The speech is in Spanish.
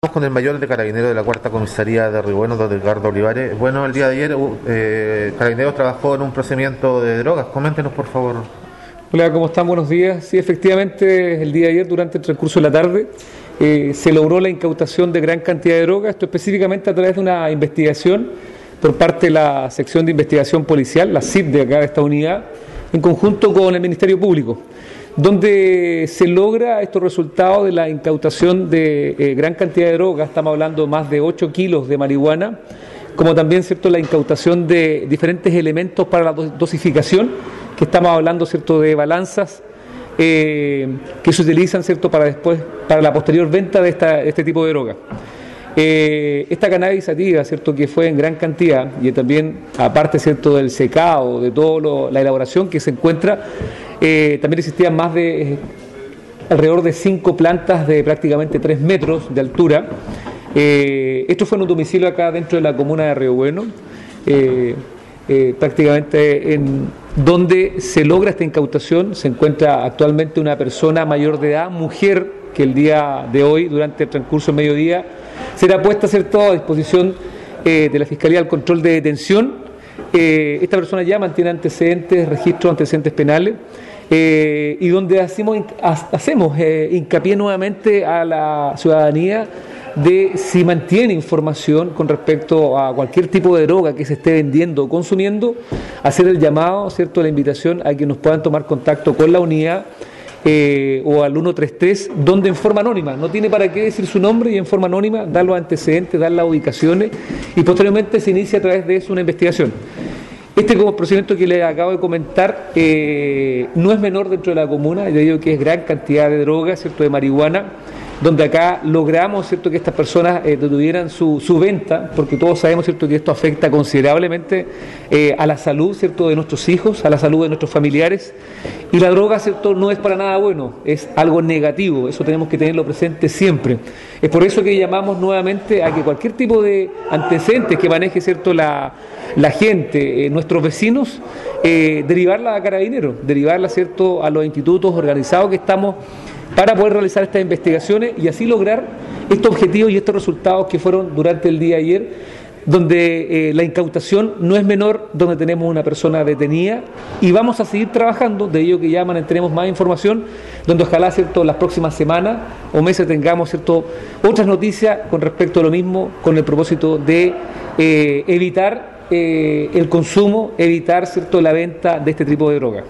Estamos con el mayor de carabineros de la cuarta comisaría de Ribueno, don Edgardo Olivares. Bueno, el día de ayer eh, Carabineros trabajó en un procedimiento de drogas. Coméntenos, por favor. Hola, ¿cómo están? Buenos días. Sí, efectivamente, el día de ayer, durante el transcurso de la tarde, eh, se logró la incautación de gran cantidad de drogas, esto específicamente a través de una investigación por parte de la sección de investigación policial, la CIP de acá de esta unidad, en conjunto con el Ministerio Público donde se logra estos resultados de la incautación de eh, gran cantidad de drogas, estamos hablando más de 8 kilos de marihuana, como también cierto la incautación de diferentes elementos para la dosificación, que estamos hablando cierto de balanzas eh, que se utilizan cierto para después para la posterior venta de, este tipo de droga. Eh, esta cannabis sativa, cierto que fue en gran cantidad y también aparte cierto del secado, de toda la elaboración que se encuentra eh, también existían más de eh, alrededor de cinco plantas de prácticamente tres metros de altura. Eh, esto fue en un domicilio acá dentro de la comuna de Río Bueno, prácticamente en donde se logra esta incautación. Se encuentra actualmente una persona mayor de edad, mujer, que el día de hoy, durante el transcurso del mediodía, será puesta a disposición de la Fiscalía al control de detención. Esta persona ya mantiene antecedentes, registros antecedentes penales. Eh, y donde hacemos, hacemos eh, hincapié nuevamente a la ciudadanía de si mantiene información con respecto a cualquier tipo de droga que se esté vendiendo o consumiendo, hacer el llamado, ¿cierto?, la invitación a que nos puedan tomar contacto con la unidad eh, o al 133, donde en forma anónima, no tiene para qué decir su nombre y en forma anónima dar los antecedentes, dar las ubicaciones y posteriormente se inicia a través de eso una investigación. Este procedimiento que les acabo de comentar eh, no es menor dentro de la comuna, yo digo que es gran cantidad de drogas, ¿cierto? de marihuana, donde acá logramos cierto que estas personas eh, detuvieran su, su, venta, porque todos sabemos cierto que esto afecta considerablemente eh, a la salud cierto de nuestros hijos, a la salud de nuestros familiares, y la droga cierto no es para nada bueno, es algo negativo, eso tenemos que tenerlo presente siempre. Es por eso que llamamos nuevamente a que cualquier tipo de antecedentes que maneje cierto la, la gente, eh, nuestros vecinos, derivarla a carabineros, derivarla cierto a los institutos organizados que estamos para poder realizar estas investigaciones y así lograr estos objetivos y estos resultados que fueron durante el día de ayer, donde eh, la incautación no es menor, donde tenemos una persona detenida y vamos a seguir trabajando, de ello que llaman, tenemos más información, donde ojalá cierto las próximas semanas o meses tengamos cierto otras noticias con respecto a lo mismo, con el propósito de eh, evitar eh, el consumo, evitar cierto la venta de este tipo de drogas.